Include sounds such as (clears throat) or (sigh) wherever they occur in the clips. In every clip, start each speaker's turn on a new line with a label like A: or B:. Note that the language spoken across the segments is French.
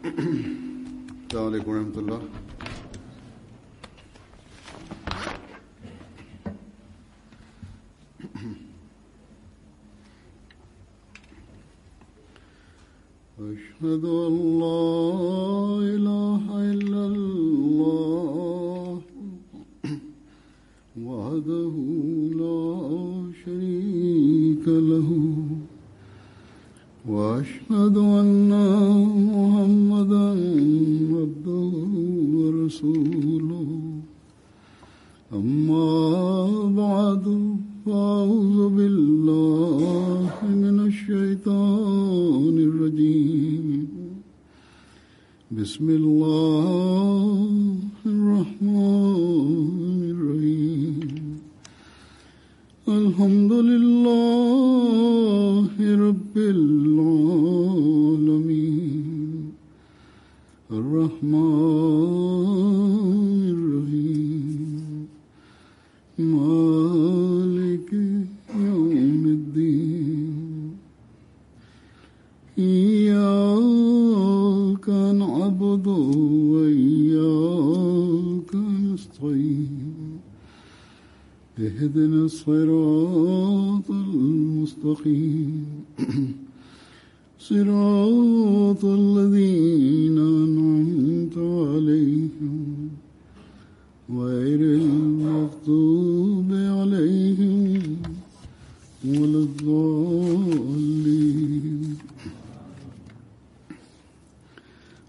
A: السلام عليكم ورحمة الله. أشهد أن لا إله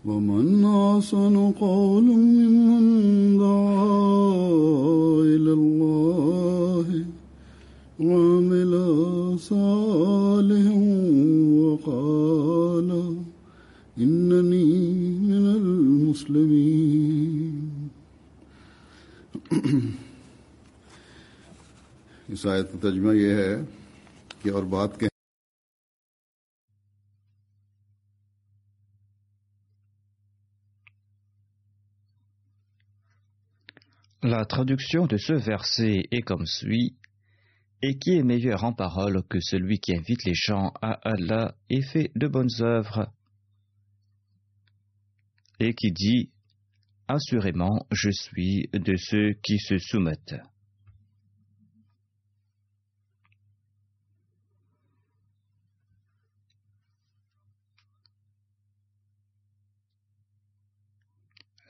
A: ومن أحسن قولا ممن دعا إلى الله وعمل صالحا وقال إنني من المسلمين (clears throat) اس آیت ترجمہ یہ ہے کہ اور بات کہ
B: La traduction de ce verset est comme suit Et qui est meilleur en parole que celui qui invite les gens à Allah et fait de bonnes œuvres? Et qui dit Assurément, je suis de ceux qui se soumettent.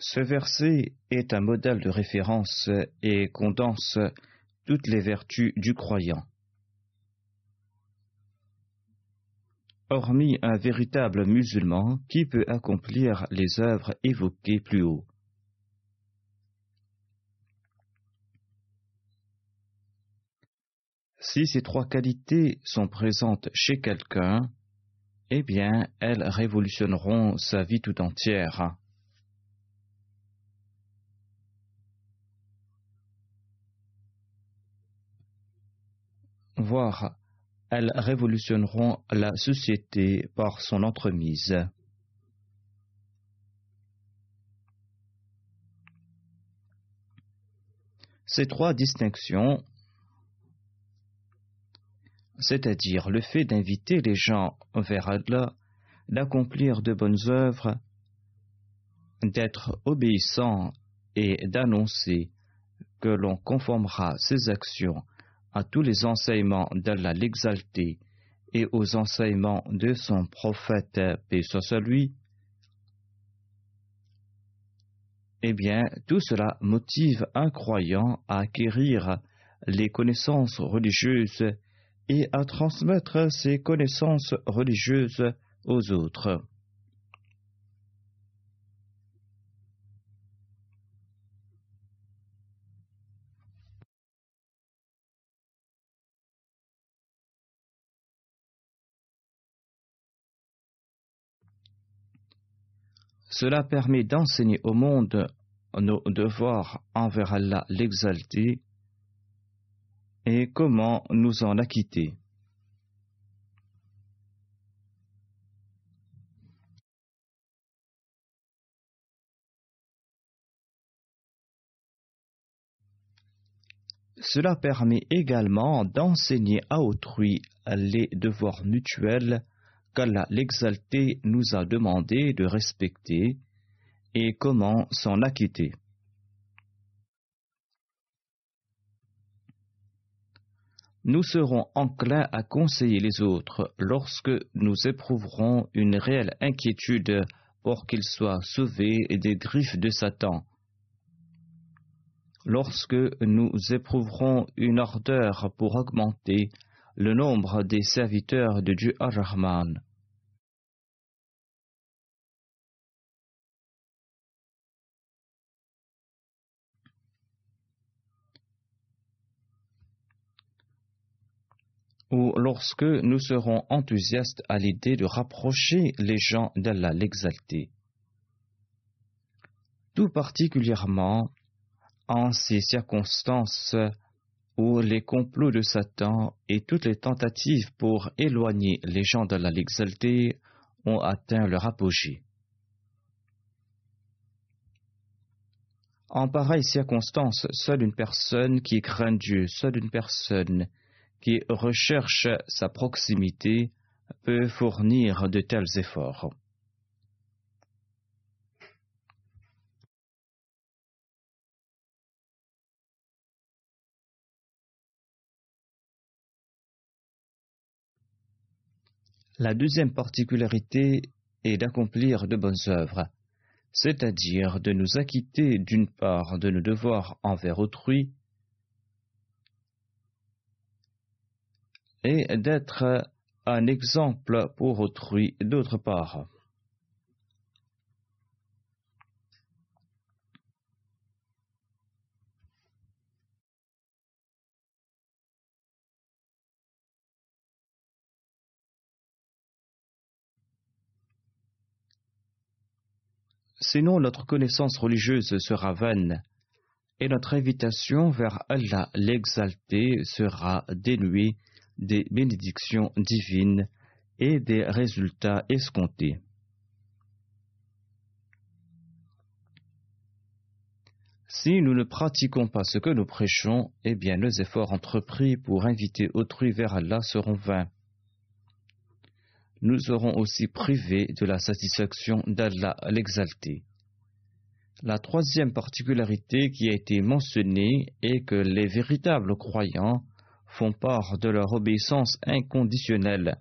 B: Ce verset est un modèle de référence et condense toutes les vertus du croyant. Hormis un véritable musulman qui peut accomplir les œuvres évoquées plus haut. Si ces trois qualités sont présentes chez quelqu'un, eh bien, elles révolutionneront sa vie tout entière. Voire elles révolutionneront la société par son entremise. Ces trois distinctions, c'est-à-dire le fait d'inviter les gens vers Allah, d'accomplir de bonnes œuvres, d'être obéissant et d'annoncer que l'on conformera ses actions à tous les enseignements d'Allah l'exalté et aux enseignements de son prophète, paix soit lui, eh bien, tout cela motive un croyant à acquérir les connaissances religieuses et à transmettre ces connaissances religieuses aux autres. Cela permet d'enseigner au monde nos devoirs envers Allah l'exalté et comment nous en acquitter. Cela permet également d'enseigner à autrui les devoirs mutuels qu'Allah l'exalté nous a demandé de respecter et comment s'en acquitter. Nous serons enclins à conseiller les autres lorsque nous éprouverons une réelle inquiétude pour qu'ils soient sauvés des griffes de Satan. Lorsque nous éprouverons une ardeur pour augmenter le nombre des serviteurs de Dieu Ar-Rahman. ou lorsque nous serons enthousiastes à l'idée de rapprocher les gens d'Allah l'exalté. Tout particulièrement en ces circonstances où les complots de Satan et toutes les tentatives pour éloigner les gens d'Allah l'exalté ont atteint leur apogée. En pareille circonstance, seule une personne qui craint Dieu, seule une personne qui recherche sa proximité peut fournir de tels efforts. La deuxième particularité est d'accomplir de bonnes œuvres, c'est-à-dire de nous acquitter d'une part de nos devoirs envers autrui et d'être un exemple pour autrui d'autre part. Sinon notre connaissance religieuse sera vaine et notre invitation vers Allah l'exalté sera dénuée des bénédictions divines et des résultats escomptés. Si nous ne pratiquons pas ce que nous prêchons, eh bien nos efforts entrepris pour inviter autrui vers Allah seront vains. Nous serons aussi privés de la satisfaction d'Allah l'exalté. La troisième particularité qui a été mentionnée est que les véritables croyants font part de leur obéissance inconditionnelle,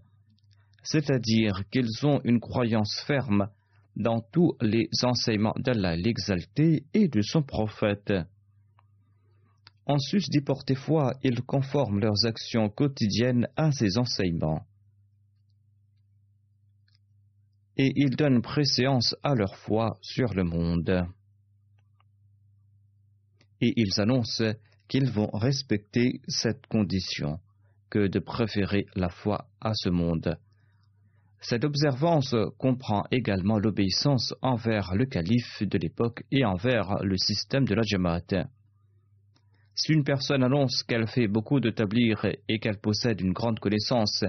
B: c'est-à-dire qu'ils ont une croyance ferme dans tous les enseignements d'Allah l'exalté et de son prophète. En sus d'y porter foi, ils conforment leurs actions quotidiennes à ces enseignements. Et ils donnent préséance à leur foi sur le monde. Et ils annoncent qu'ils vont respecter cette condition que de préférer la foi à ce monde. Cette observance comprend également l'obéissance envers le calife de l'époque et envers le système de la Jamaat. Si une personne annonce qu'elle fait beaucoup de tablir et qu'elle possède une grande connaissance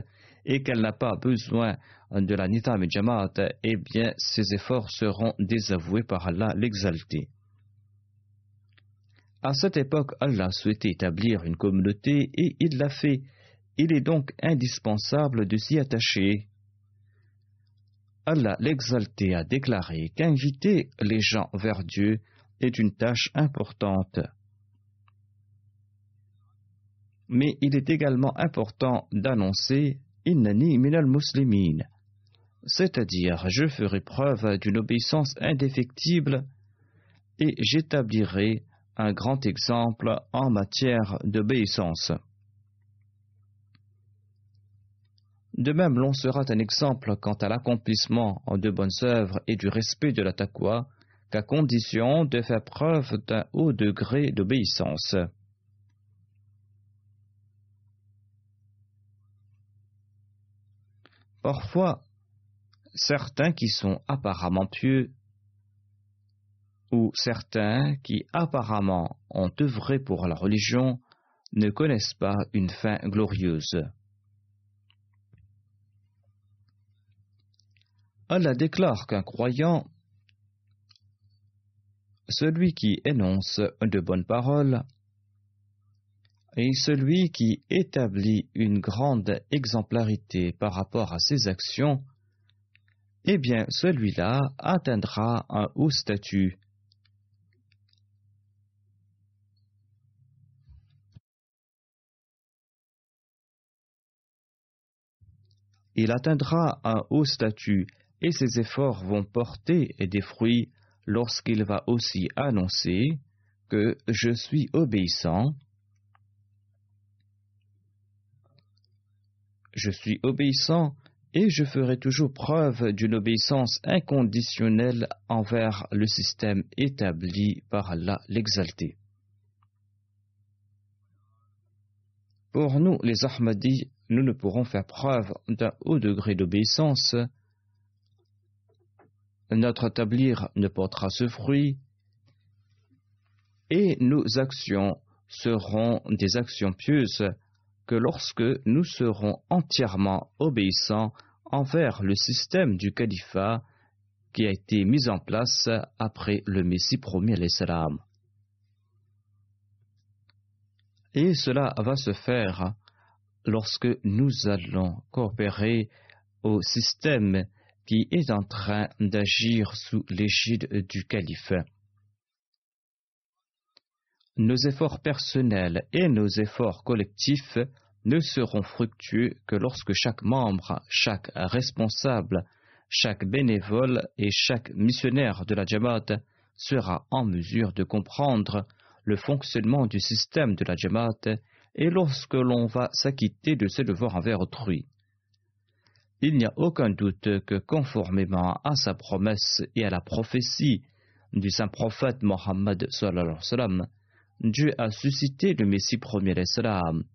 B: et qu'elle n'a pas besoin de la Nitam Jamaat, eh bien ses efforts seront désavoués par Allah l'exalté. À cette époque, Allah souhaitait établir une communauté et il l'a fait. Il est donc indispensable de s'y attacher. Allah l'exalté a déclaré qu'inviter les gens vers Dieu est une tâche importante. Mais il est également important d'annoncer Innani muslimin, c'est-à-dire je ferai preuve d'une obéissance indéfectible et j'établirai un grand exemple en matière d'obéissance. De même, l'on sera un exemple quant à l'accomplissement de bonnes œuvres et du respect de la taqwa, qu'à condition de faire preuve d'un haut degré d'obéissance. Parfois, certains qui sont apparemment pieux ou certains qui apparemment ont œuvré pour la religion ne connaissent pas une fin glorieuse. Allah déclare qu'un croyant, celui qui énonce de bonnes paroles, et celui qui établit une grande exemplarité par rapport à ses actions, eh bien celui-là atteindra un haut statut. Il atteindra un haut statut et ses efforts vont porter des fruits lorsqu'il va aussi annoncer que je suis obéissant, je suis obéissant et je ferai toujours preuve d'une obéissance inconditionnelle envers le système établi par Allah l'exalté. Pour nous, les Ahmadis, nous ne pourrons faire preuve d'un haut degré d'obéissance. Notre tablier ne portera ce fruit et nos actions seront des actions pieuses que lorsque nous serons entièrement obéissants envers le système du califat qui a été mis en place après le Messie promis à l'Islam. Et cela va se faire lorsque nous allons coopérer au système qui est en train d'agir sous l'égide du califat nos efforts personnels et nos efforts collectifs ne seront fructueux que lorsque chaque membre, chaque responsable, chaque bénévole et chaque missionnaire de la Jamaat sera en mesure de comprendre le fonctionnement du système de la Jamaat et lorsque l'on va s'acquitter de ses devoirs envers autrui. Il n'y a aucun doute que conformément à sa promesse et à la prophétie du saint prophète Mohammed sallam, Dieu a suscité le Messie premier l'Islam.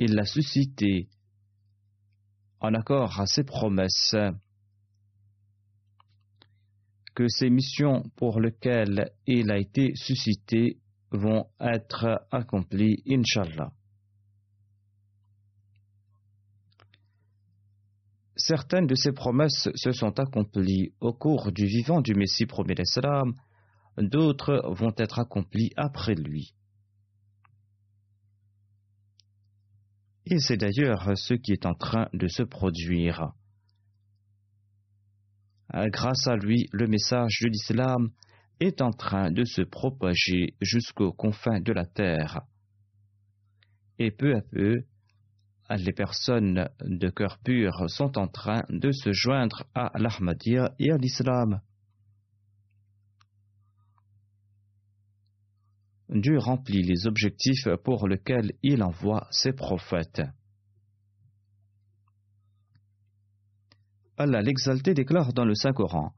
B: Il l'a suscité en accord à ses promesses que ces missions pour lesquelles il a été suscité vont être accomplies, Inshallah. Certaines de ces promesses se sont accomplies au cours du vivant du Messie premier d'Islam, d'autres vont être accomplies après lui. Et c'est d'ailleurs ce qui est en train de se produire. Grâce à lui, le message de l'islam est en train de se propager jusqu'aux confins de la terre. Et peu à peu, les personnes de cœur pur sont en train de se joindre à l'Ahmadiyya et à l'islam. Dieu remplit les objectifs pour lesquels il envoie ses prophètes. Allah l'exalté déclare dans le Saint-Coran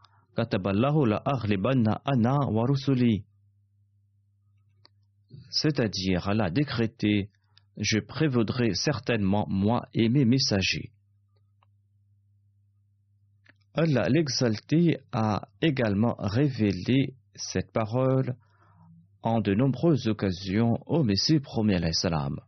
B: c'est-à-dire Allah décrété je prévaudrai certainement moi et mes messagers. Allah l'exalté a également révélé cette parole en de nombreuses occasions au Messie premier salam.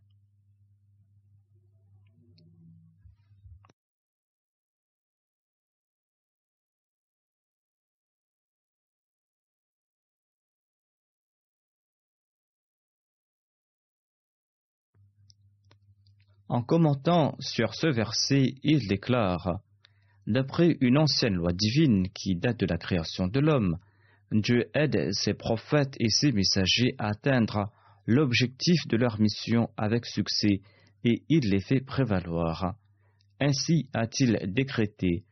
B: En commentant sur ce verset, il déclare D'après une ancienne loi divine qui date de la création de l'homme, Dieu aide ses prophètes et ses messagers à atteindre l'objectif de leur mission avec succès et il les fait prévaloir. Ainsi a-t-il décrété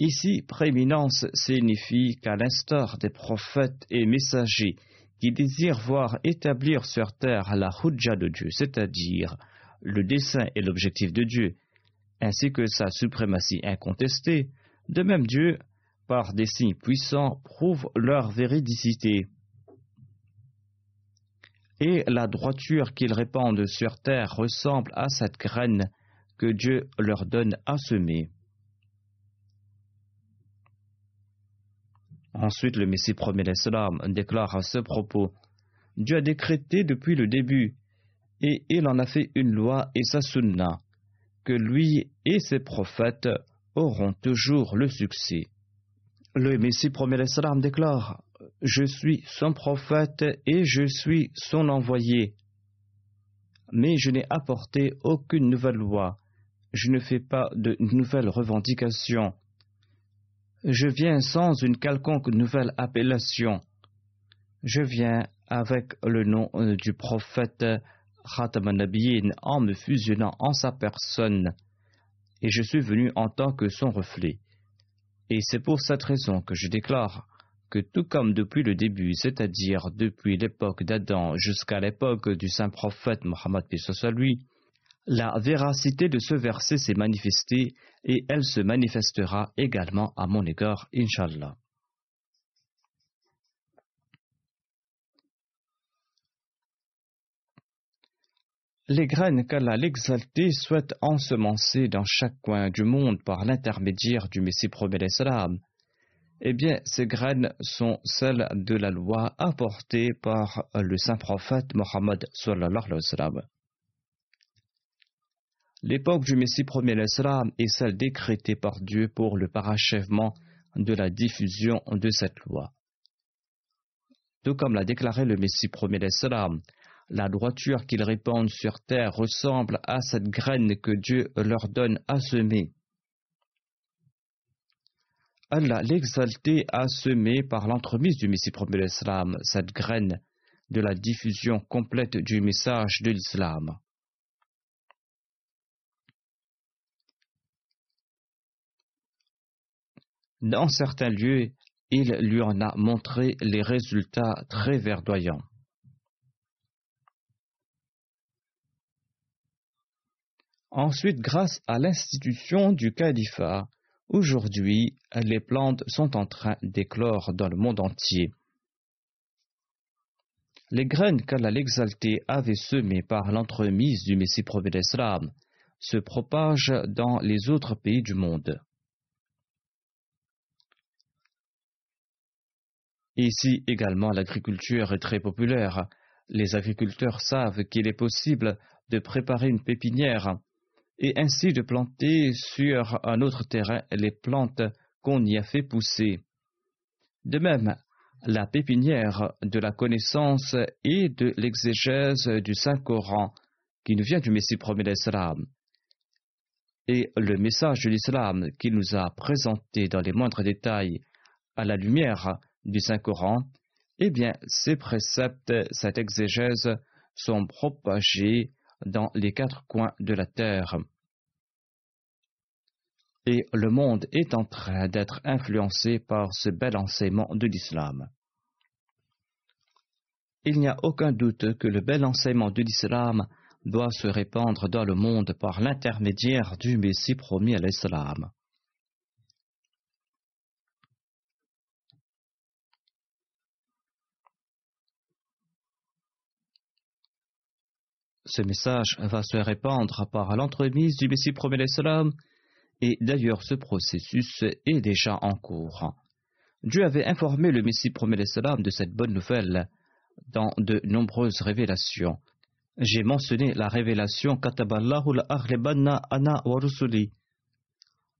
B: Ici, prééminence signifie qu'à l'instar des prophètes et messagers qui désirent voir établir sur terre la hujja de Dieu, c'est-à-dire le dessein et l'objectif de Dieu, ainsi que sa suprématie incontestée, de même Dieu, par des signes puissants, prouve leur véridicité. Et la droiture qu'ils répandent sur terre ressemble à cette graine que Dieu leur donne à semer. Ensuite, le Messie premier l'Islam déclare à ce propos Dieu a décrété depuis le début, et il en a fait une loi et sa sunna, que lui et ses prophètes auront toujours le succès. Le Messie premier l'Islam déclare Je suis son prophète et je suis son envoyé. Mais je n'ai apporté aucune nouvelle loi. Je ne fais pas de nouvelles revendications. Je viens sans une quelconque nouvelle appellation. Je viens avec le nom du prophète Khatamanabiyin en me fusionnant en sa personne, et je suis venu en tant que son reflet. Et c'est pour cette raison que je déclare que tout comme depuis le début, c'est-à-dire depuis l'époque d'Adam jusqu'à l'époque du saint prophète Mohammed lui, la véracité de ce verset s'est manifestée et elle se manifestera également à mon égard, Inshallah. Les graines qu'Allah l'exalté souhaite ensemencer dans chaque coin du monde par l'intermédiaire du Messie promet l'Islam, eh bien, ces graines sont celles de la loi apportée par le saint prophète Mohammed L'époque du Messie premier l'Islam est celle décrétée par Dieu pour le parachèvement de la diffusion de cette loi. Tout comme l'a déclaré le Messie premier l'Islam, la droiture qu'ils répandent sur terre ressemble à cette graine que Dieu leur donne à semer. Allah l'exalté a semé par l'entremise du Messie premier l'Islam cette graine de la diffusion complète du message de l'Islam. Dans certains lieux, il lui en a montré les résultats très verdoyants. Ensuite, grâce à l'institution du califat, aujourd'hui, les plantes sont en train d'éclore dans le monde entier. Les graines qu'Allah l'exalté avait semées par l'entremise du Messie prophète d'Islam se propagent dans les autres pays du monde. Ici également, l'agriculture est très populaire. Les agriculteurs savent qu'il est possible de préparer une pépinière et ainsi de planter sur un autre terrain les plantes qu'on y a fait pousser. De même, la pépinière de la connaissance et de l'exégèse du Saint-Coran qui nous vient du Messie premier d'Islam et le message de l'islam qu'il nous a présenté dans les moindres détails à la lumière du Saint-Coran, eh bien, ces préceptes, cette exégèse sont propagés dans les quatre coins de la terre. Et le monde est en train d'être influencé par ce bel enseignement de l'islam. Il n'y a aucun doute que le bel enseignement de l'islam doit se répandre dans le monde par l'intermédiaire du Messie promis à l'islam. Ce message va se répandre par l'entremise du Messie promet l'Islam, et d'ailleurs ce processus est déjà en cours. Dieu avait informé le Messie promet l'Islam de cette bonne nouvelle dans de nombreuses révélations. J'ai mentionné la révélation Kataballahu ana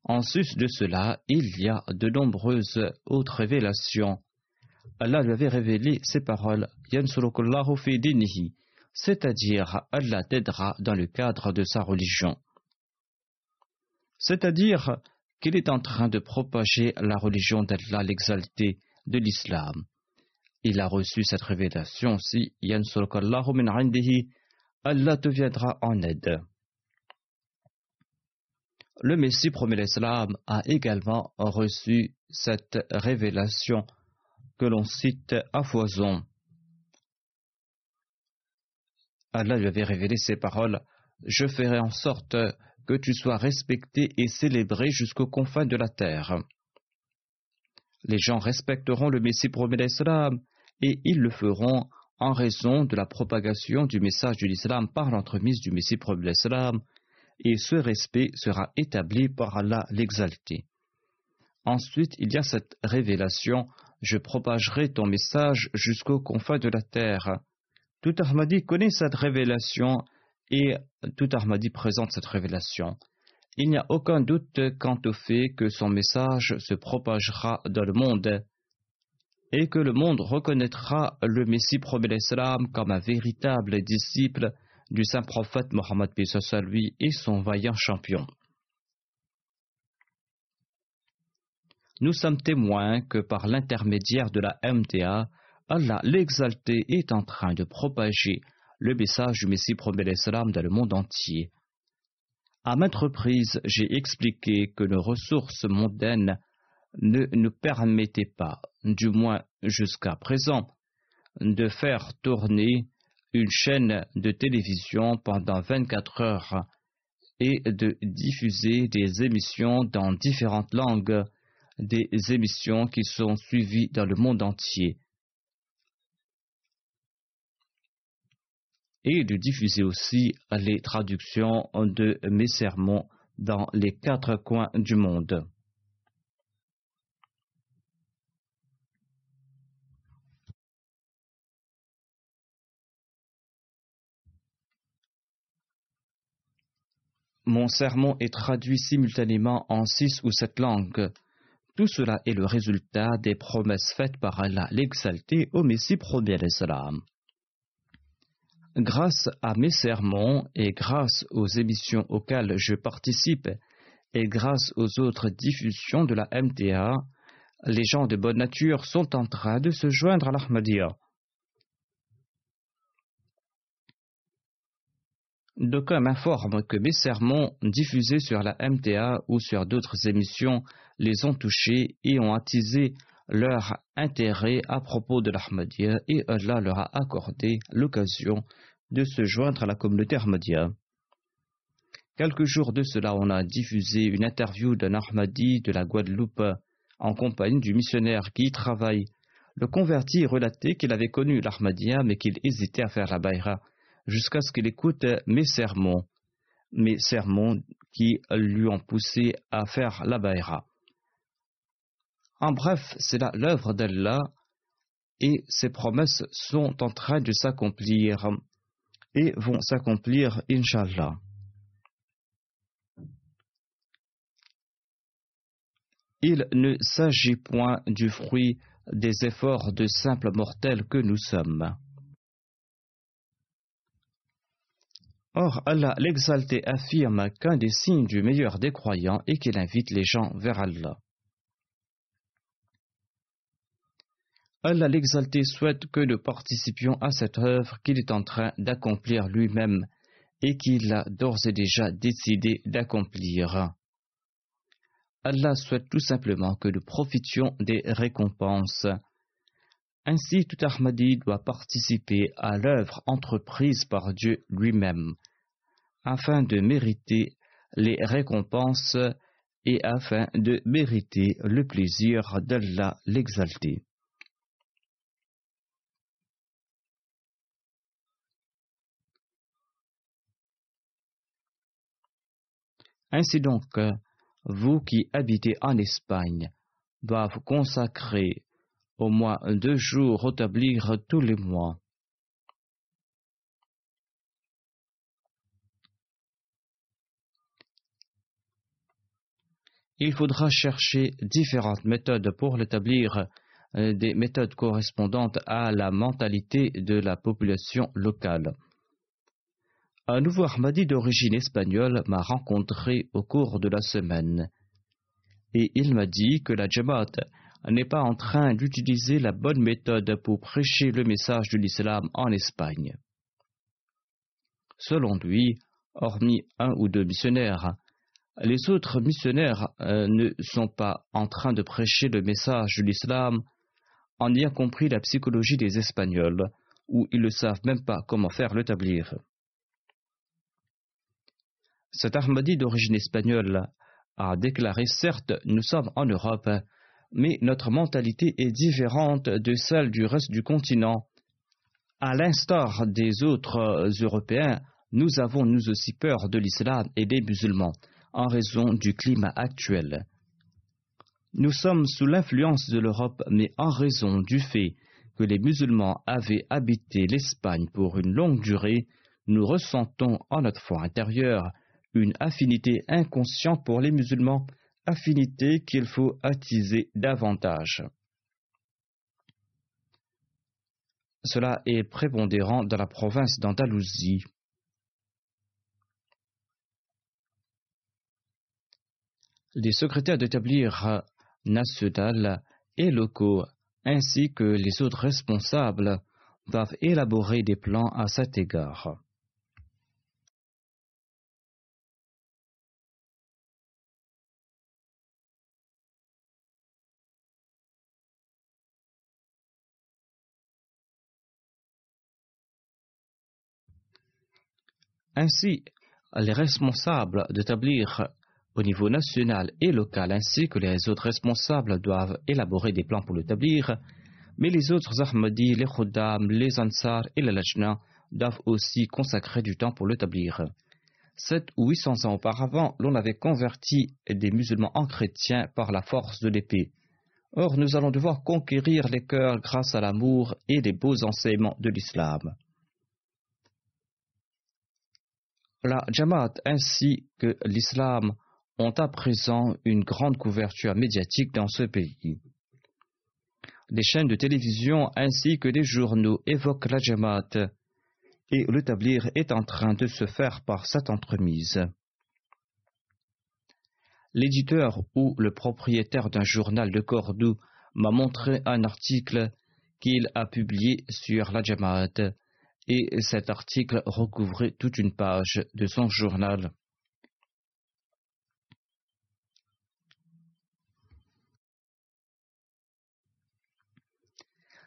B: En sus de cela, il y a de nombreuses autres révélations. Allah lui avait révélé ces paroles c'est-à-dire Allah t'aidera dans le cadre de sa religion. C'est-à-dire qu'il est en train de propager la religion d'Allah l'exalté de l'islam. Il a reçu cette révélation si Allah te viendra en aide. Le Messie promet l'islam a également reçu cette révélation que l'on cite à foison. Allah lui avait révélé ces paroles Je ferai en sorte que tu sois respecté et célébré jusqu'aux confins de la terre. Les gens respecteront le Messie promet l'Islam et ils le feront en raison de la propagation du message de l'islam par l'entremise du Messie promet l'Islam et ce respect sera établi par Allah l'exalté. Ensuite, il y a cette révélation Je propagerai ton message jusqu'aux confins de la terre. Tout Ahmadi connaît cette révélation et tout Ahmadi présente cette révélation. Il n'y a aucun doute quant au fait que son message se propagera dans le monde. et que le monde reconnaîtra le Messie promet l'Islam comme un véritable disciple du saint prophète Mohammed lui et son vaillant champion. Nous sommes témoins que par l'intermédiaire de la MTA, Allah l'exalté est en train de propager le message du Messie promet l'Islam dans le monde entier. À maintes reprises, j'ai expliqué que nos ressources mondaines ne nous permettaient pas, du moins jusqu'à présent, de faire tourner une chaîne de télévision pendant 24 heures et de diffuser des émissions dans différentes langues, des émissions qui sont suivies dans le monde entier. Et de diffuser aussi les traductions de mes sermons dans les quatre coins du monde. Mon sermon est traduit simultanément en six ou sept langues. Tout cela est le résultat des promesses faites par Allah l'exalté au Messie premier l'Islam. Grâce à mes sermons et grâce aux émissions auxquelles je participe et grâce aux autres diffusions de la MTA, les gens de bonne nature sont en train de se joindre à l'Ahmadiyya. D'aucuns m'informent que mes sermons diffusés sur la MTA ou sur d'autres émissions les ont touchés et ont attisé leur intérêt à propos de l'Ahmadiyya et Allah leur a accordé l'occasion de se joindre à la communauté Ahmadiyya. Quelques jours de cela, on a diffusé une interview d'un Ahmadi de la Guadeloupe en compagnie du missionnaire qui y travaille. Le converti relatait qu'il avait connu l'Ahmadiyya mais qu'il hésitait à faire la Bayra jusqu'à ce qu'il écoute mes sermons, mes sermons qui lui ont poussé à faire la Bayra. En bref, c'est là l'œuvre d'Allah et ses promesses sont en train de s'accomplir et vont s'accomplir, Inch'Allah. Il ne s'agit point du fruit des efforts de simples mortels que nous sommes. Or, Allah l'exalté affirme qu'un des signes du meilleur des croyants est qu'il invite les gens vers Allah. Allah l'exalté souhaite que nous participions à cette œuvre qu'il est en train d'accomplir lui-même et qu'il a d'ores et déjà décidé d'accomplir. Allah souhaite tout simplement que nous profitions des récompenses. Ainsi, tout Ahmadi doit participer à l'œuvre entreprise par Dieu lui-même, afin de mériter les récompenses et afin de mériter le plaisir d'Allah l'exalté. Ainsi donc, vous qui habitez en Espagne, doivent consacrer au moins deux jours rétablir tous les mois. Il faudra chercher différentes méthodes pour l'établir, euh, des méthodes correspondantes à la mentalité de la population locale. Un nouveau Ahmadi d'origine espagnole m'a rencontré au cours de la semaine et il m'a dit que la Jamaat n'est pas en train d'utiliser la bonne méthode pour prêcher le message de l'islam en Espagne. Selon lui, hormis un ou deux missionnaires, les autres missionnaires euh, ne sont pas en train de prêcher le message de l'islam en ayant compris la psychologie des Espagnols, ou ils ne savent même pas comment faire le tablier. Cet Ahmadi d'origine espagnole a déclaré Certes, nous sommes en Europe, mais notre mentalité est différente de celle du reste du continent. À l'instar des autres Européens, nous avons nous aussi peur de l'islam et des musulmans en raison du climat actuel. Nous sommes sous l'influence de l'Europe, mais en raison du fait que les musulmans avaient habité l'Espagne pour une longue durée, nous ressentons en notre foi intérieure une affinité inconsciente pour les musulmans, affinité qu'il faut attiser davantage. Cela est prépondérant dans la province d'Andalousie. Les secrétaires d'établir national et locaux, ainsi que les autres responsables, doivent élaborer des plans à cet égard. Ainsi, les responsables d'établir au niveau national et local ainsi que les autres responsables doivent élaborer des plans pour l'établir, mais les autres Ahmadis, les Khuddam, les Ansar et les Lajna doivent aussi consacrer du temps pour l'établir. Sept ou huit cents ans auparavant, l'on avait converti des musulmans en chrétiens par la force de l'épée. Or, nous allons devoir conquérir les cœurs grâce à l'amour et les beaux enseignements de l'islam. La Jamaat ainsi que l'islam ont à présent une grande couverture médiatique dans ce pays. Les chaînes de télévision ainsi que des journaux évoquent la Jamaat et le tablir est en train de se faire par cette entremise. L'éditeur ou le propriétaire d'un journal de Cordoue m'a montré un article qu'il a publié sur la Jamaat et cet article recouvrait toute une page de son journal.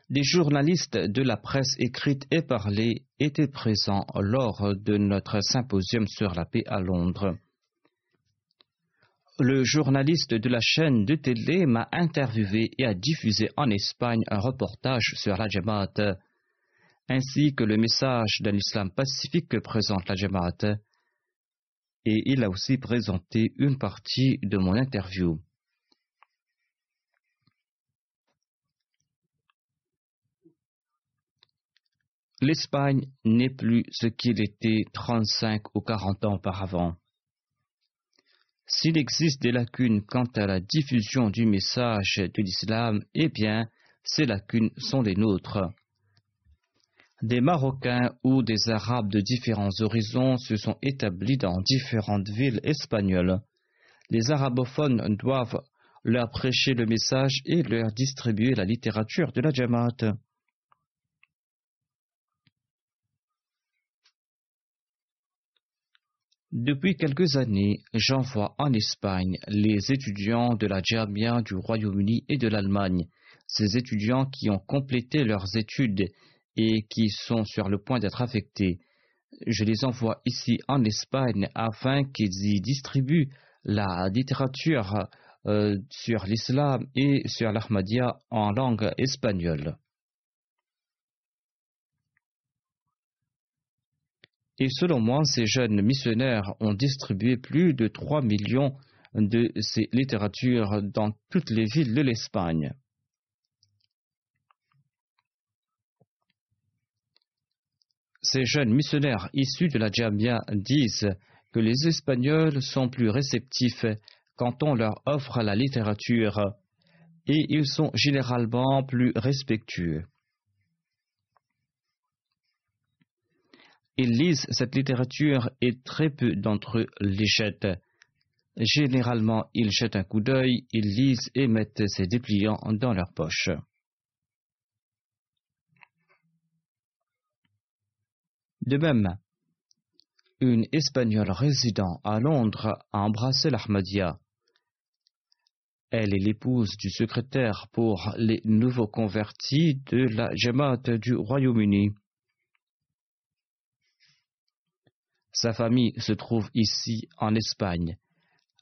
B: Des journalistes de la presse écrite et parlée étaient présents lors de notre symposium sur la paix à Londres. Le journaliste de la chaîne de télé m'a interviewé et a diffusé en Espagne un reportage sur la Jamaat ainsi que le message d'un islam pacifique que présente la Jamaat. Et il a aussi présenté une partie de mon interview. L'Espagne n'est plus ce qu'il était 35 ou 40 ans auparavant. S'il existe des lacunes quant à la diffusion du message de l'islam, eh bien, ces lacunes sont les nôtres. Des Marocains ou des Arabes de différents horizons se sont établis dans différentes villes espagnoles. Les arabophones doivent leur prêcher le message et leur distribuer la littérature de la Jamaat. Depuis quelques années, j'envoie en Espagne les étudiants de la Jamia du Royaume-Uni et de l'Allemagne, ces étudiants qui ont complété leurs études et qui sont sur le point d'être affectés. Je les envoie ici en Espagne afin qu'ils y distribuent la littérature euh, sur l'islam et sur l'Ahmadiyya en langue espagnole. Et selon moi, ces jeunes missionnaires ont distribué plus de 3 millions de ces littératures dans toutes les villes de l'Espagne. Ces jeunes missionnaires issus de la Jamia disent que les Espagnols sont plus réceptifs quand on leur offre la littérature et ils sont généralement plus respectueux. Ils lisent cette littérature et très peu d'entre eux les jettent. Généralement, ils jettent un coup d'œil, ils lisent et mettent ces dépliants dans leur poche. De même, une Espagnole résidant à Londres a embrassé l'Ahmadiyya. Elle est l'épouse du secrétaire pour les nouveaux convertis de la Jamaat du Royaume-Uni. Sa famille se trouve ici en Espagne.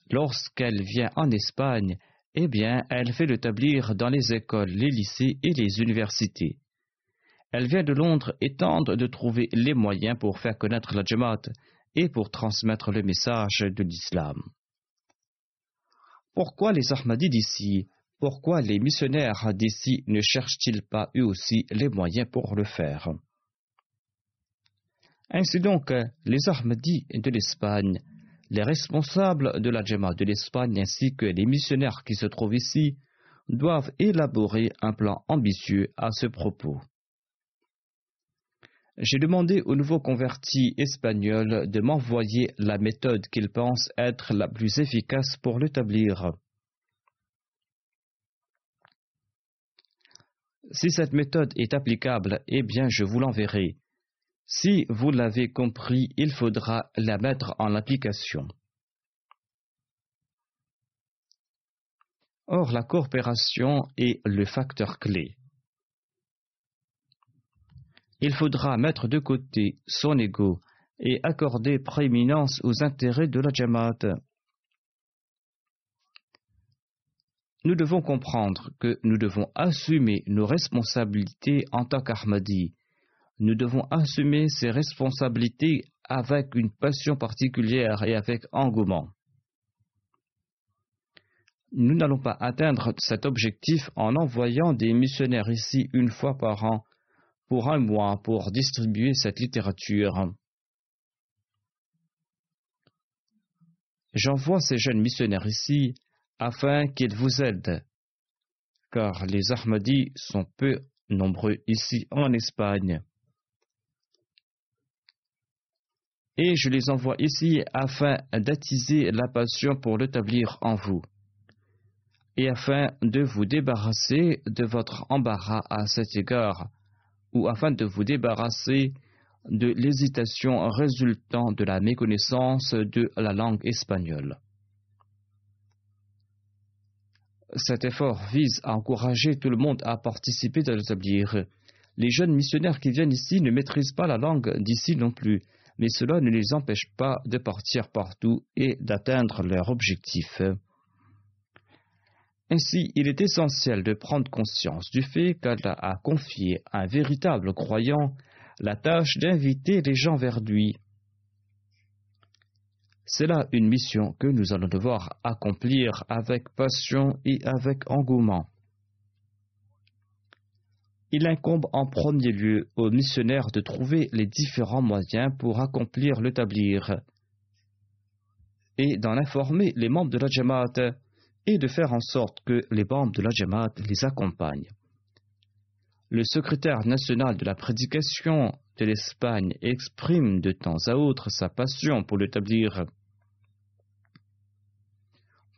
B: Lorsqu'elle vient en Espagne, eh bien, elle fait l'établir dans les écoles, les lycées et les universités. Elle vient de Londres et tente de trouver les moyens pour faire connaître la Jamaat et pour transmettre le message de l'islam. Pourquoi les Ahmadis d'ici, pourquoi les missionnaires d'ici ne cherchent-ils pas eux aussi les moyens pour le faire? Ainsi donc, les Ahmadis de l'Espagne, les responsables de la Jamaat de l'Espagne ainsi que les missionnaires qui se trouvent ici doivent élaborer un plan ambitieux à ce propos. J'ai demandé aux nouveaux convertis espagnols de m'envoyer la méthode qu'ils pensent être la plus efficace pour l'établir. Si cette méthode est applicable, eh bien je vous l'enverrai. Si vous l'avez compris, il faudra la mettre en application. Or, la coopération est le facteur clé. Il faudra mettre de côté son ego et accorder prééminence aux intérêts de la Jamaat. Nous devons comprendre que nous devons assumer nos responsabilités en tant qu'Ahmadi. Nous devons assumer ces responsabilités avec une passion particulière et avec engouement nous n'allons pas atteindre cet objectif en envoyant des missionnaires ici une fois par an pour un mois pour distribuer cette littérature. J'envoie ces jeunes missionnaires ici afin qu'ils vous aident, car les Ahmadis sont peu nombreux ici en Espagne. Et je les envoie ici afin d'attiser la passion pour l'établir en vous et afin de vous débarrasser de votre embarras à cet égard, ou afin de vous débarrasser de l'hésitation résultant de la méconnaissance de la langue espagnole. Cet effort vise à encourager tout le monde à participer à l'établir. Les jeunes missionnaires qui viennent ici ne maîtrisent pas la langue d'ici non plus, mais cela ne les empêche pas de partir partout et d'atteindre leur objectif. Ainsi, il est essentiel de prendre conscience du fait qu'Allah a confié à un véritable croyant la tâche d'inviter les gens vers lui. C'est là une mission que nous allons devoir accomplir avec passion et avec engouement. Il incombe en premier lieu aux missionnaires de trouver les différents moyens pour accomplir le tablir et d'en informer les membres de la Jamaat et de faire en sorte que les membres de la Jamaat les accompagnent. Le secrétaire national de la prédication de l'Espagne exprime de temps à autre sa passion pour l'établir.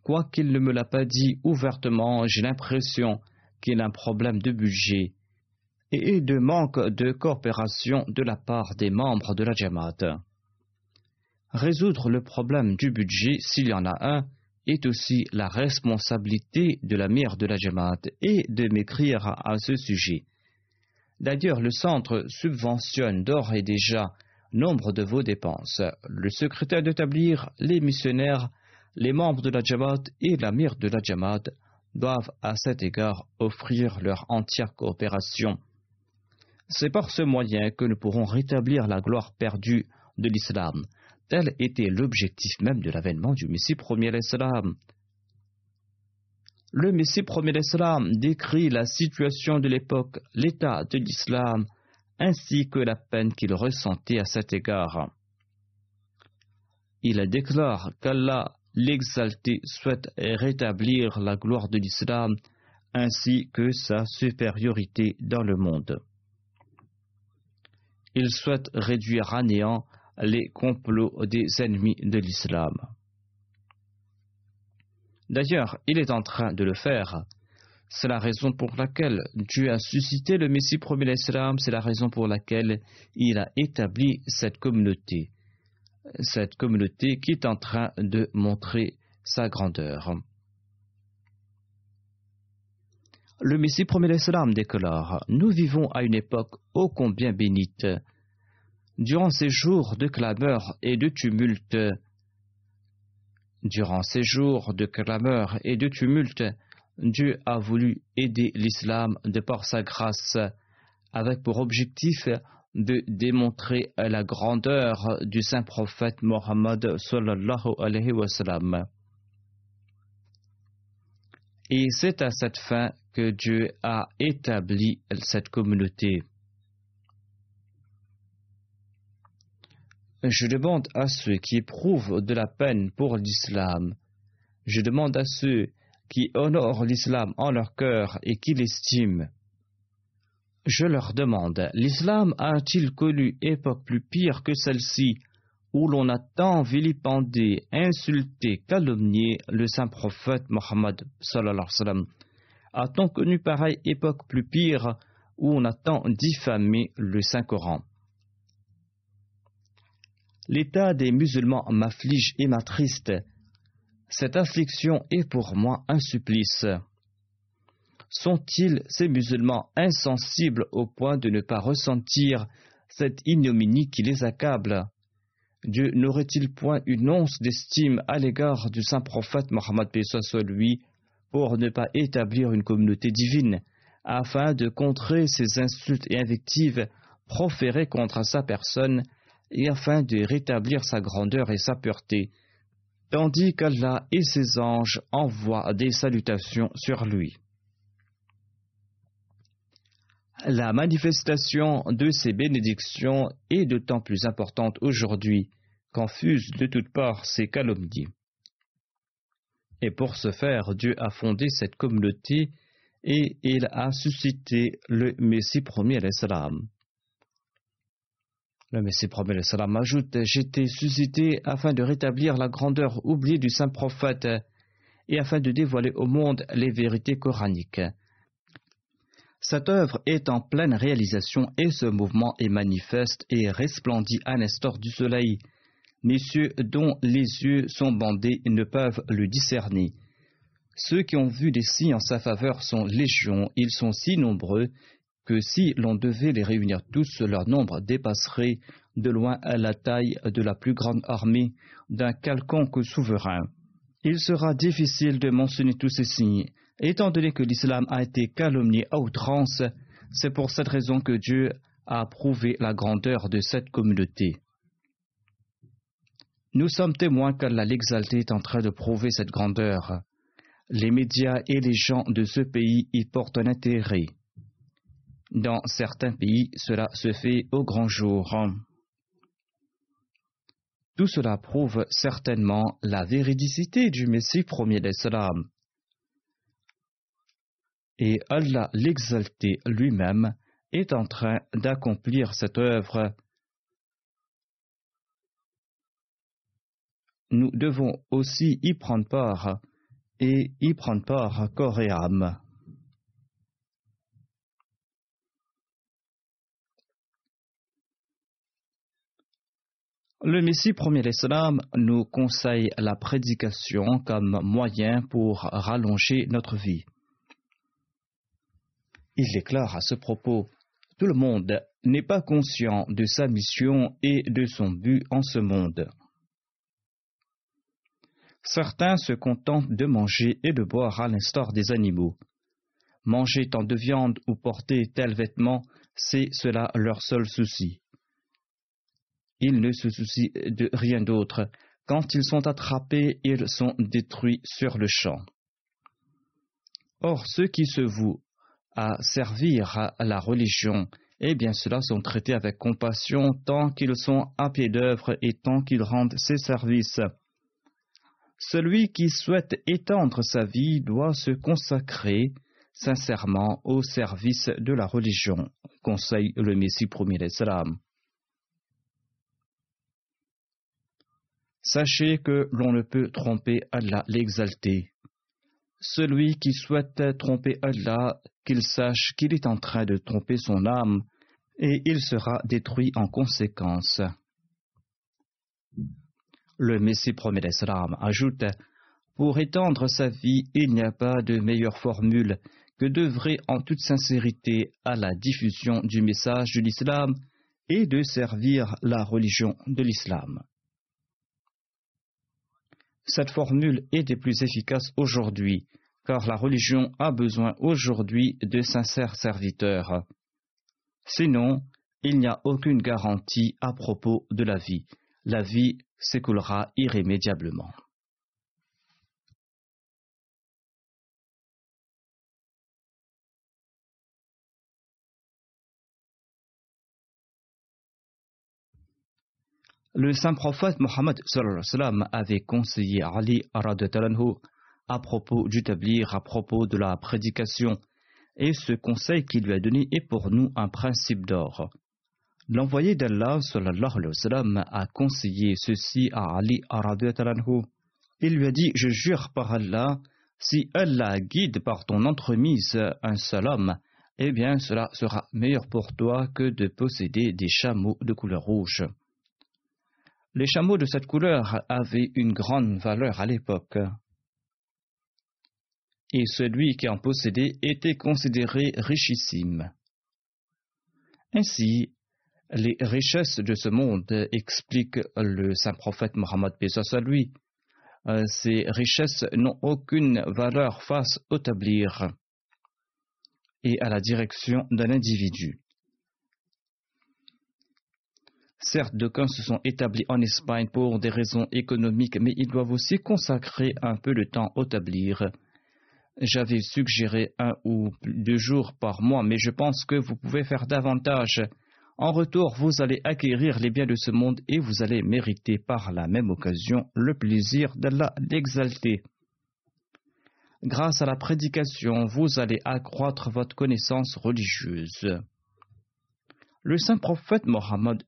B: Quoiqu'il ne me l'a pas dit ouvertement, j'ai l'impression qu'il a un problème de budget et de manque de coopération de la part des membres de la Jamaat. Résoudre le problème du budget, s'il y en a un, est aussi la responsabilité de la mère de la Jamaat et de m'écrire à ce sujet. D'ailleurs, le centre subventionne d'ores et déjà nombre de vos dépenses. Le secrétaire d'établir, les missionnaires, les membres de la Jamaat et la mère de la Jamaat doivent à cet égard offrir leur entière coopération. C'est par ce moyen que nous pourrons rétablir la gloire perdue de l'islam. Tel était l'objectif même de l'avènement du Messie premier l'Islam. Le Messie premier l'Islam décrit la situation de l'époque, l'état de l'islam, ainsi que la peine qu'il ressentait à cet égard. Il déclare qu'Allah, l'exalté, souhaite rétablir la gloire de l'islam ainsi que sa supériorité dans le monde. Il souhaite réduire à néant les complots des ennemis de l'islam. D'ailleurs, il est en train de le faire. C'est la raison pour laquelle Dieu a suscité le Messie promis l'Islam, c'est la raison pour laquelle il a établi cette communauté. Cette communauté qui est en train de montrer sa grandeur. Le Messie promet l'Islam déclare Nous vivons à une époque ô combien bénite durant ces jours de clameur et de tumulte. Dieu a voulu aider l'islam de par sa grâce, avec pour objectif de démontrer la grandeur du saint prophète Mohammed sallallahu alayhi wa sallam. Et c'est à cette fin que Dieu a établi cette communauté. Je demande à ceux qui éprouvent de la peine pour l'islam, je demande à ceux qui honorent l'islam en leur cœur et qui l'estiment, Je leur demande, l'islam a-t-il connu époque plus pire que celle-ci, où l'on a tant vilipendé, insulté, calomnié le saint prophète Mohammed A-t-on connu pareille époque plus pire, où on a tant diffamé le saint Coran? L'état des musulmans m'afflige et m'attriste. Cette affliction est pour moi un supplice. Sont-ils, ces musulmans, insensibles au point de ne pas ressentir cette ignominie qui les accable? Dieu n'aurait-il point une once d'estime à l'égard du saint prophète Mohammed soit lui pour ne pas établir une communauté divine, afin de contrer ces insultes et invectives proférées contre sa personne et afin de rétablir sa grandeur et sa pureté, tandis qu'Allah et ses anges envoient des salutations sur lui. La manifestation de ces bénédictions est d'autant plus importante aujourd'hui qu'en fusent de toutes parts ces calomnies. Et pour ce faire, Dieu a fondé cette communauté et il a suscité le Messie premier l'Islam. Le Messie premier l'Islam ajoute J'ai été suscité afin de rétablir la grandeur oubliée du saint prophète et afin de dévoiler au monde les vérités coraniques. Cette œuvre est en pleine réalisation et ce mouvement est manifeste et resplendit à l'instar du soleil. Messieurs dont les yeux sont bandés ne peuvent le discerner. Ceux qui ont vu des signes en sa faveur sont légions, ils sont si nombreux que si l'on devait les réunir tous, leur nombre dépasserait de loin la taille de la plus grande armée d'un quelconque souverain. Il sera difficile de mentionner tous ces signes, Étant donné que l'islam a été calomnié à outrance, c'est pour cette raison que Dieu a approuvé la grandeur de cette communauté. Nous sommes témoins qu'Allah l'exalté est en train de prouver cette grandeur. Les médias et les gens de ce pays y portent un intérêt. Dans certains pays, cela se fait au grand jour. Tout cela prouve certainement la véridicité du Messie premier d'Islam et Allah l'exalté lui-même est en train d'accomplir cette œuvre. Nous devons aussi y prendre part et y prendre part corps et âme. Le Messie premier l'Islam nous conseille la prédication comme moyen pour rallonger notre vie. Il déclare à ce propos Tout le monde n'est pas conscient de sa mission et de son but en ce monde. Certains se contentent de manger et de boire à l'instar des animaux. Manger tant de viande ou porter tel vêtement, c'est cela leur seul souci. Ils ne se soucient de rien d'autre. Quand ils sont attrapés, ils sont détruits sur le champ. Or, ceux qui se vouent à servir la religion, eh bien ceux-là sont traités avec compassion tant qu'ils sont à pied d'œuvre et tant qu'ils rendent ses services. Celui qui souhaite étendre sa vie doit se consacrer sincèrement au service de la religion, conseille le Messie premier l'Islam. Sachez que l'on ne peut tromper Allah l'exalté. Celui qui souhaite tromper Allah, qu'il sache qu'il est en train de tromper son âme, et il sera détruit en conséquence. Le Messie promet l'Islam ajoute Pour étendre sa vie, il n'y a pas de meilleure formule que d'œuvrer en toute sincérité à la diffusion du message de l'islam et de servir la religion de l'islam. Cette formule est des plus efficaces aujourd'hui, car la religion a besoin aujourd'hui de sincères serviteurs. Sinon, il n'y a aucune garantie à propos de la vie. La vie s'écoulera irrémédiablement. Le saint prophète Mohammed avait conseillé Ali à propos du tablir, à propos de la prédication, et ce conseil qu'il lui a donné est pour nous un principe d'or. L'envoyé d'Allah a conseillé ceci à Ali Il lui a dit Je jure par Allah, si Allah guide par ton entremise un seul homme, eh bien cela sera meilleur pour toi que de posséder des chameaux de couleur rouge. Les chameaux de cette couleur avaient une grande valeur à l'époque. Et celui qui en possédait était considéré richissime. Ainsi, les richesses de ce monde, explique le saint prophète Mohammed à lui, euh, ces richesses n'ont aucune valeur face au tablir et à la direction d'un individu. Certes, d'aucuns se sont établis en Espagne pour des raisons économiques, mais ils doivent aussi consacrer un peu de temps au tablir. J'avais suggéré un ou deux jours par mois, mais je pense que vous pouvez faire davantage. En retour, vous allez acquérir les biens de ce monde et vous allez mériter par la même occasion le plaisir d'Allah l'exalter. Grâce à la prédication, vous allez accroître votre connaissance religieuse. Le saint prophète Mohammed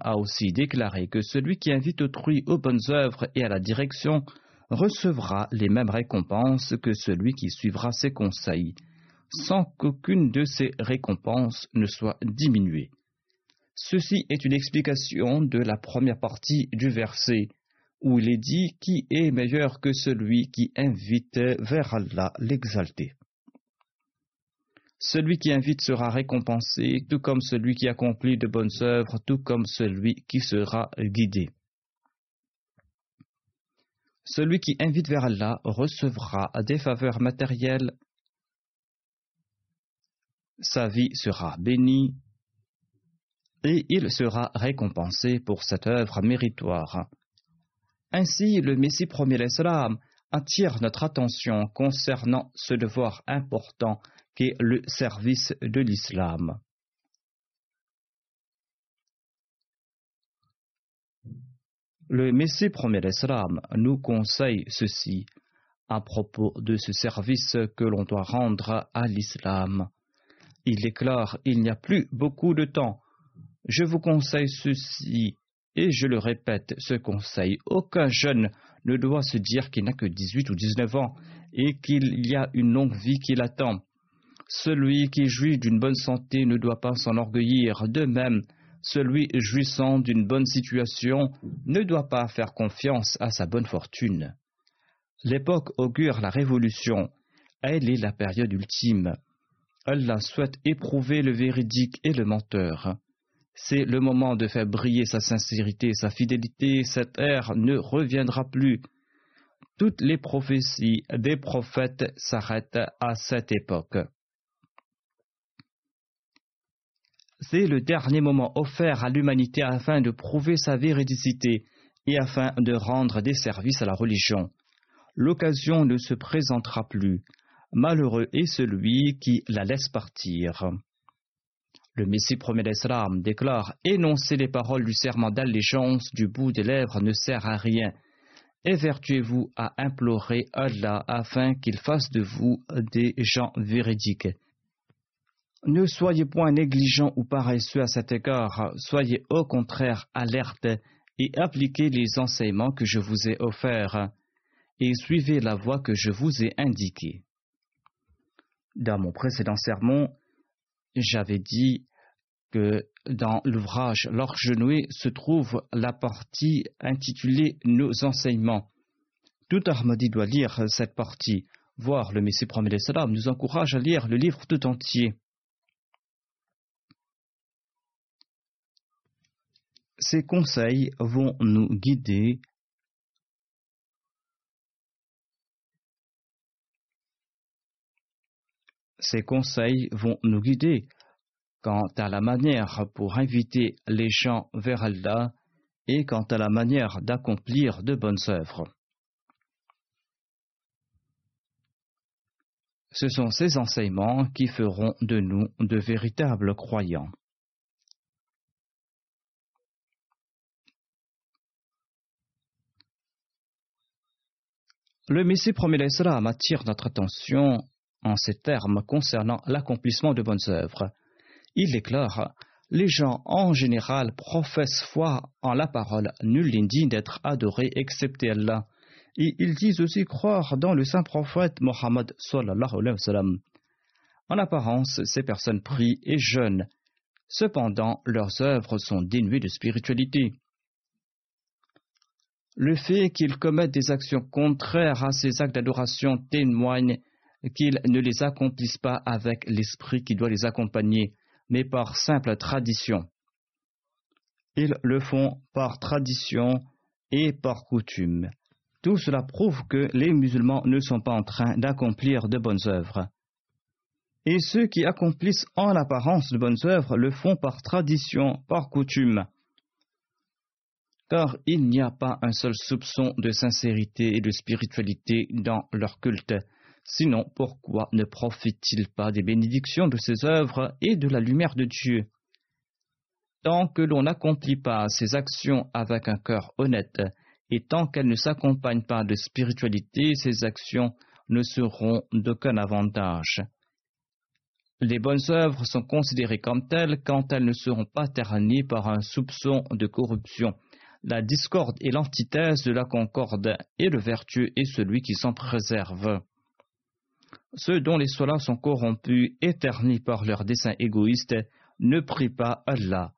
B: a aussi déclaré que celui qui invite autrui aux bonnes œuvres et à la direction recevra les mêmes récompenses que celui qui suivra ses conseils, sans qu'aucune de ces récompenses ne soit diminuée. Ceci est une explication de la première partie du verset, où il est dit qui est meilleur que celui qui invite vers Allah l'exalté. Celui qui invite sera récompensé, tout comme celui qui accomplit de bonnes œuvres, tout comme celui qui sera guidé. Celui qui invite vers Allah recevra des faveurs matérielles, sa vie sera bénie et il sera récompensé pour cette œuvre méritoire. Ainsi, le Messie premier l'Islam attire notre attention concernant ce devoir important qu'est le service de l'islam. Le Messie premier l'Islam nous conseille ceci à propos de ce service que l'on doit rendre à l'islam. Il déclare Il n'y a plus beaucoup de temps. Je vous conseille ceci, et je le répète, ce conseil. Aucun jeune ne doit se dire qu'il n'a que 18 ou 19 ans et qu'il y a une longue vie qui l'attend. Celui qui jouit d'une bonne santé ne doit pas s'enorgueillir. De même, celui jouissant d'une bonne situation ne doit pas faire confiance à sa bonne fortune. L'époque augure la révolution. Elle est la période ultime. Allah souhaite éprouver le véridique et le menteur. C'est le moment de faire briller sa sincérité, sa fidélité. Cette ère ne reviendra plus. Toutes les prophéties des prophètes s'arrêtent à cette époque. C'est le dernier moment offert à l'humanité afin de prouver sa véridicité et afin de rendre des services à la religion. L'occasion ne se présentera plus. Malheureux est celui qui la laisse partir. Le Messie promet l'Islam déclare Énoncer les paroles du serment d'allégeance du bout des lèvres ne sert à rien. Évertuez-vous à implorer Allah afin qu'il fasse de vous des gens véridiques. Ne soyez point négligents ou paresseux à cet égard, soyez au contraire alerte et appliquez les enseignements que je vous ai offerts, et suivez la voie que je vous ai indiquée. Dans mon précédent sermon, j'avais dit que dans l'ouvrage L'Orgenoué se trouve la partie intitulée Nos enseignements. Tout Ahmadi doit lire cette partie. Voir le Messie Salam nous encourage à lire le livre tout entier. Ces conseils vont nous guider Ces conseils vont nous guider quant à la manière pour inviter les gens vers Allah et quant à la manière d'accomplir de bonnes œuvres. Ce sont ces enseignements qui feront de nous de véritables croyants. Le Messie premier l'Islam attire notre attention en ces termes concernant l'accomplissement de bonnes œuvres. Il déclare Les gens en général professent foi en la parole, nul n'indigne d'être adoré excepté Allah. Et ils disent aussi croire dans le saint prophète Mohammed En apparence, ces personnes prient et jeûnent. Cependant, leurs œuvres sont dénuées de spiritualité. Le fait qu'ils commettent des actions contraires à ces actes d'adoration témoigne qu'ils ne les accomplissent pas avec l'esprit qui doit les accompagner, mais par simple tradition. Ils le font par tradition et par coutume. Tout cela prouve que les musulmans ne sont pas en train d'accomplir de bonnes œuvres. Et ceux qui accomplissent en apparence de bonnes œuvres le font par tradition, par coutume car il n'y a pas un seul soupçon de sincérité et de spiritualité dans leur culte. Sinon, pourquoi ne profitent-ils pas des bénédictions de ces œuvres et de la lumière de Dieu? Tant que l'on n'accomplit pas ces actions avec un cœur honnête, et tant qu'elles ne s'accompagnent pas de spiritualité, ces actions ne seront d'aucun avantage. Les bonnes œuvres sont considérées comme telles quand elles ne seront pas ternies par un soupçon de corruption la discorde est l'antithèse de la concorde, et le vertueux est celui qui s'en préserve. Ceux dont les solas sont corrompus, éternis par leurs desseins égoïstes, ne prient pas Allah.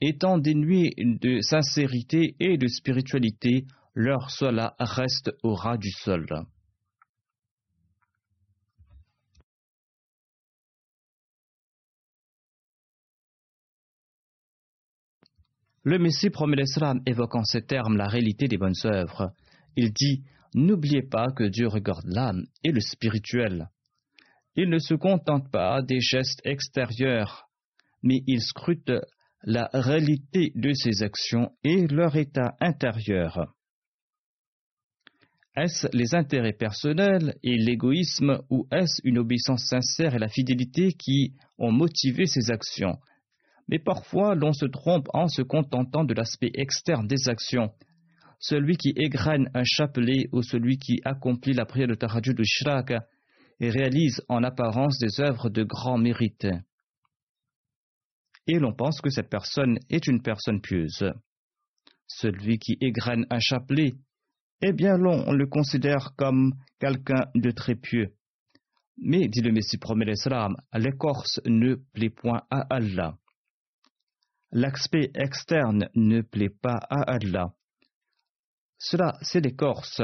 B: Étant dénués de sincérité et de spiritualité, leur sola reste au ras du sol. Le Messie promet l'Islam évoque en ces termes la réalité des bonnes œuvres. Il dit N'oubliez pas que Dieu regarde l'âme et le spirituel. Il ne se contente pas des gestes extérieurs, mais il scrute la réalité de ses actions et leur état intérieur. Est-ce les intérêts personnels et l'égoïsme ou est-ce une obéissance sincère et la fidélité qui ont motivé ces actions? Mais parfois l'on se trompe en se contentant de l'aspect externe des actions. Celui qui égrène un chapelet ou celui qui accomplit la prière de Tahajjud ou Shraq et réalise en apparence des œuvres de grand mérite. Et l'on pense que cette personne est une personne pieuse. Celui qui égrène un chapelet, eh bien l'on le considère comme quelqu'un de très pieux. Mais, dit le Messie promet l'Islam, l'écorce ne plaît point à Allah. L'aspect externe ne plaît pas à Allah. Cela, c'est l'écorce.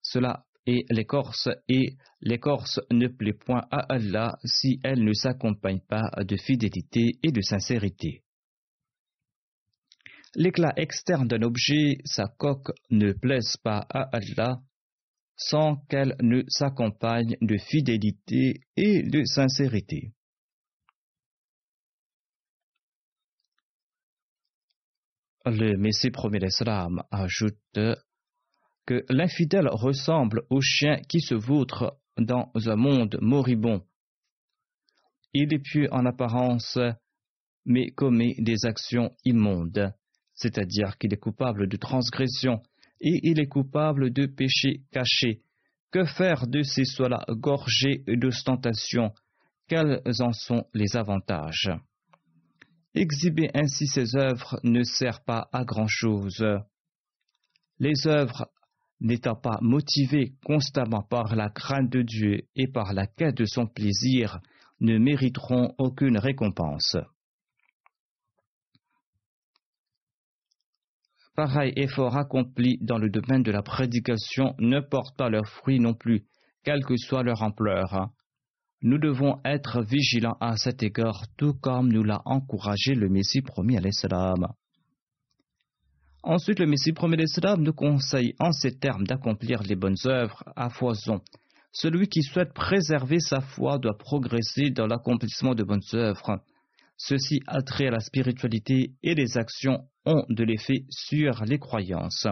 B: Cela est l'écorce et l'écorce ne plaît point à Allah si elle ne s'accompagne pas de fidélité et de sincérité. L'éclat externe d'un objet, sa coque, ne plaise pas à Allah sans qu'elle ne s'accompagne de fidélité et de sincérité. Le Messie premier l'Islam ajoute que l'infidèle ressemble au chien qui se vautre dans un monde moribond. Il est pieux en apparence, mais commet des actions immondes, c'est-à-dire qu'il est coupable de transgression et il est coupable de péché caché. Que faire de ces soins-là gorgés d'ostentation? Quels en sont les avantages? Exhiber ainsi ses œuvres ne sert pas à grand-chose. Les œuvres n'étant pas motivées constamment par la crainte de Dieu et par la quête de son plaisir, ne mériteront aucune récompense. Pareil effort accompli dans le domaine de la prédication ne porte pas leurs fruits non plus, quelle que soit leur ampleur. Nous devons être vigilants à cet égard, tout comme nous l'a encouragé le Messie promis à l'Islam. Ensuite, le Messie promis à l'Islam nous conseille en ces termes d'accomplir les bonnes œuvres à foison. Celui qui souhaite préserver sa foi doit progresser dans l'accomplissement de bonnes œuvres. Ceci a trait à la spiritualité et les actions ont de l'effet sur les croyances.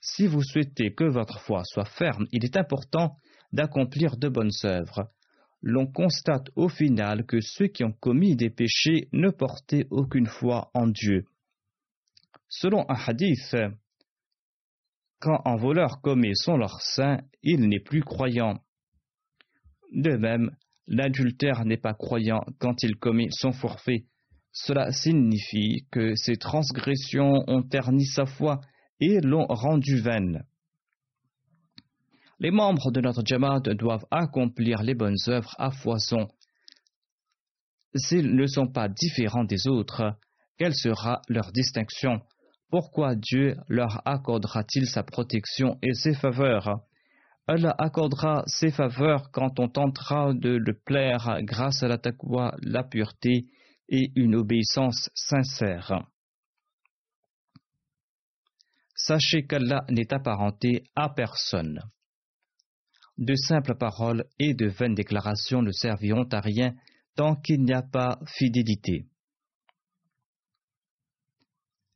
B: Si vous souhaitez que votre foi soit ferme, il est important d'accomplir de bonnes œuvres l'on constate au final que ceux qui ont commis des péchés ne portaient aucune foi en Dieu. Selon un hadith, Quand un voleur commet son larcin, il n'est plus croyant. De même, l'adultère n'est pas croyant quand il commet son forfait. Cela signifie que ses transgressions ont terni sa foi et l'ont rendue vaine. Les membres de notre Jamaat doivent accomplir les bonnes œuvres à foison. S'ils ne sont pas différents des autres, quelle sera leur distinction? Pourquoi Dieu leur accordera-t-il sa protection et ses faveurs? Allah accordera ses faveurs quand on tentera de le plaire grâce à la taqwa, la pureté et une obéissance sincère. Sachez qu'Allah n'est apparenté à personne. De simples paroles et de vaines déclarations ne serviront à rien tant qu'il n'y a pas fidélité.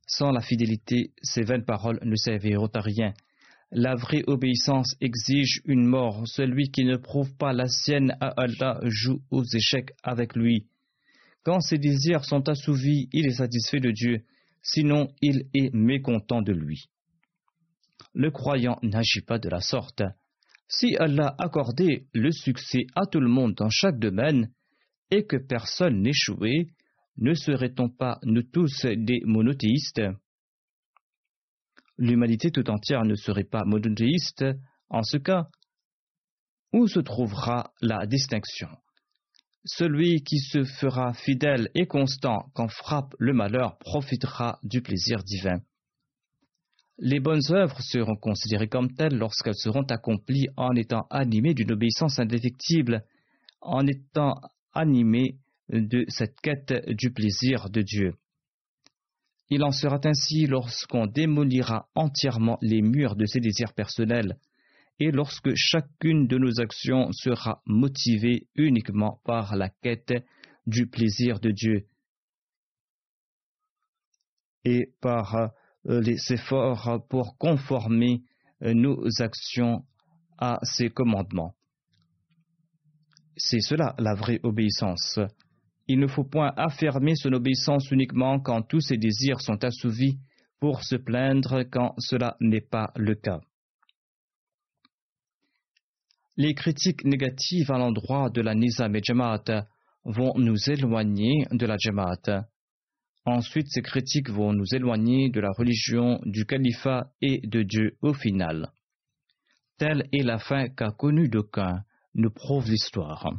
B: Sans la fidélité, ces vaines paroles ne serviront à rien. La vraie obéissance exige une mort. Celui qui ne prouve pas la sienne à Allah joue aux échecs avec lui. Quand ses désirs sont assouvis, il est satisfait de Dieu, sinon il est mécontent de lui. Le croyant n'agit pas de la sorte. Si Allah accordait le succès à tout le monde dans chaque domaine, et que personne n'échouait, ne serait-on pas, nous tous, des monothéistes? L'humanité tout entière ne serait pas monothéiste. En ce cas, où se trouvera la distinction? Celui qui se fera fidèle et constant quand frappe le malheur profitera du plaisir divin. Les bonnes œuvres seront considérées comme telles lorsqu'elles seront accomplies en étant animées d'une obéissance indéfectible, en étant animées de cette quête du plaisir de Dieu. Il en sera ainsi lorsqu'on démolira entièrement les murs de ses désirs personnels et lorsque chacune de nos actions sera motivée uniquement par la quête du plaisir de Dieu et par les efforts pour conformer euh, nos actions à ses commandements. C'est cela la vraie obéissance. Il ne faut point affirmer son obéissance uniquement quand tous ses désirs sont assouvis pour se plaindre quand cela n'est pas le cas. Les critiques négatives à l'endroit de la Nizam et Jamaat vont nous éloigner de la Jamaat. Ensuite, ces critiques vont nous éloigner de la religion, du califat et de Dieu au final. Telle est la fin qu'a connue d'aucuns, nous prouve l'histoire.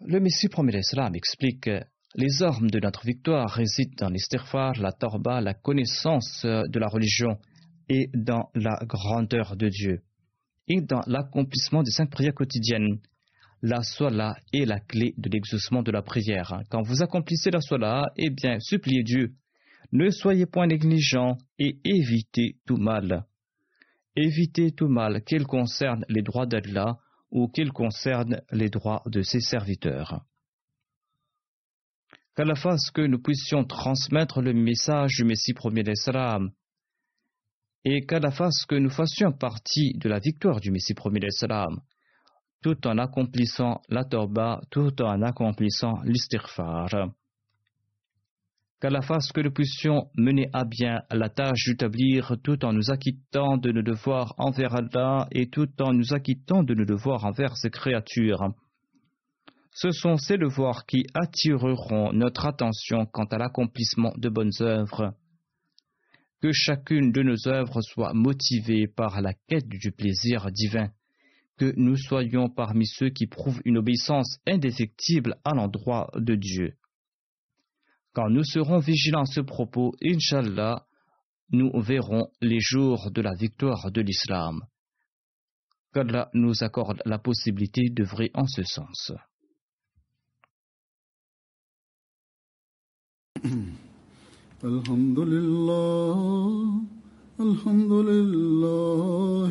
B: Le Messie premier l'Islam explique les armes de notre victoire résident dans l'istighfar, la torba, la connaissance de la religion et dans la grandeur de Dieu et dans l'accomplissement des cinq prières quotidiennes la sola est la clé de l'exaucement de la prière. Quand vous accomplissez la sola, eh bien, suppliez Dieu. Ne soyez point négligents et évitez tout mal. Évitez tout mal, qu'il concerne les droits d'Allah ou qu'il concerne les droits de ses serviteurs. Qu'à la fasse que nous puissions transmettre le message du Messie premier d'Islam, et qu'à la fasse que nous fassions partie de la victoire du Messie premier d'Islam, tout en accomplissant la torba, tout en accomplissant l'istighfar. Qu'à la face que nous puissions mener à bien la tâche d'établir tout en nous acquittant de nos devoirs envers Allah et tout en nous acquittant de nos devoirs envers ses créatures. Ce sont ces devoirs qui attireront notre attention quant à l'accomplissement de bonnes œuvres. Que chacune de nos œuvres soit motivée par la quête du plaisir divin que nous soyons parmi ceux qui prouvent une obéissance indéfectible à l'endroit de Dieu. Quand nous serons vigilants à ce propos, Inch'Allah, nous verrons les jours de la victoire de l'islam. Qu'Allah nous accorde la possibilité d'œuvrer en ce sens.
A: Alhamdulillah, alhamdulillah,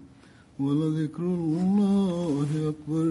A: ولذكر الله أكبر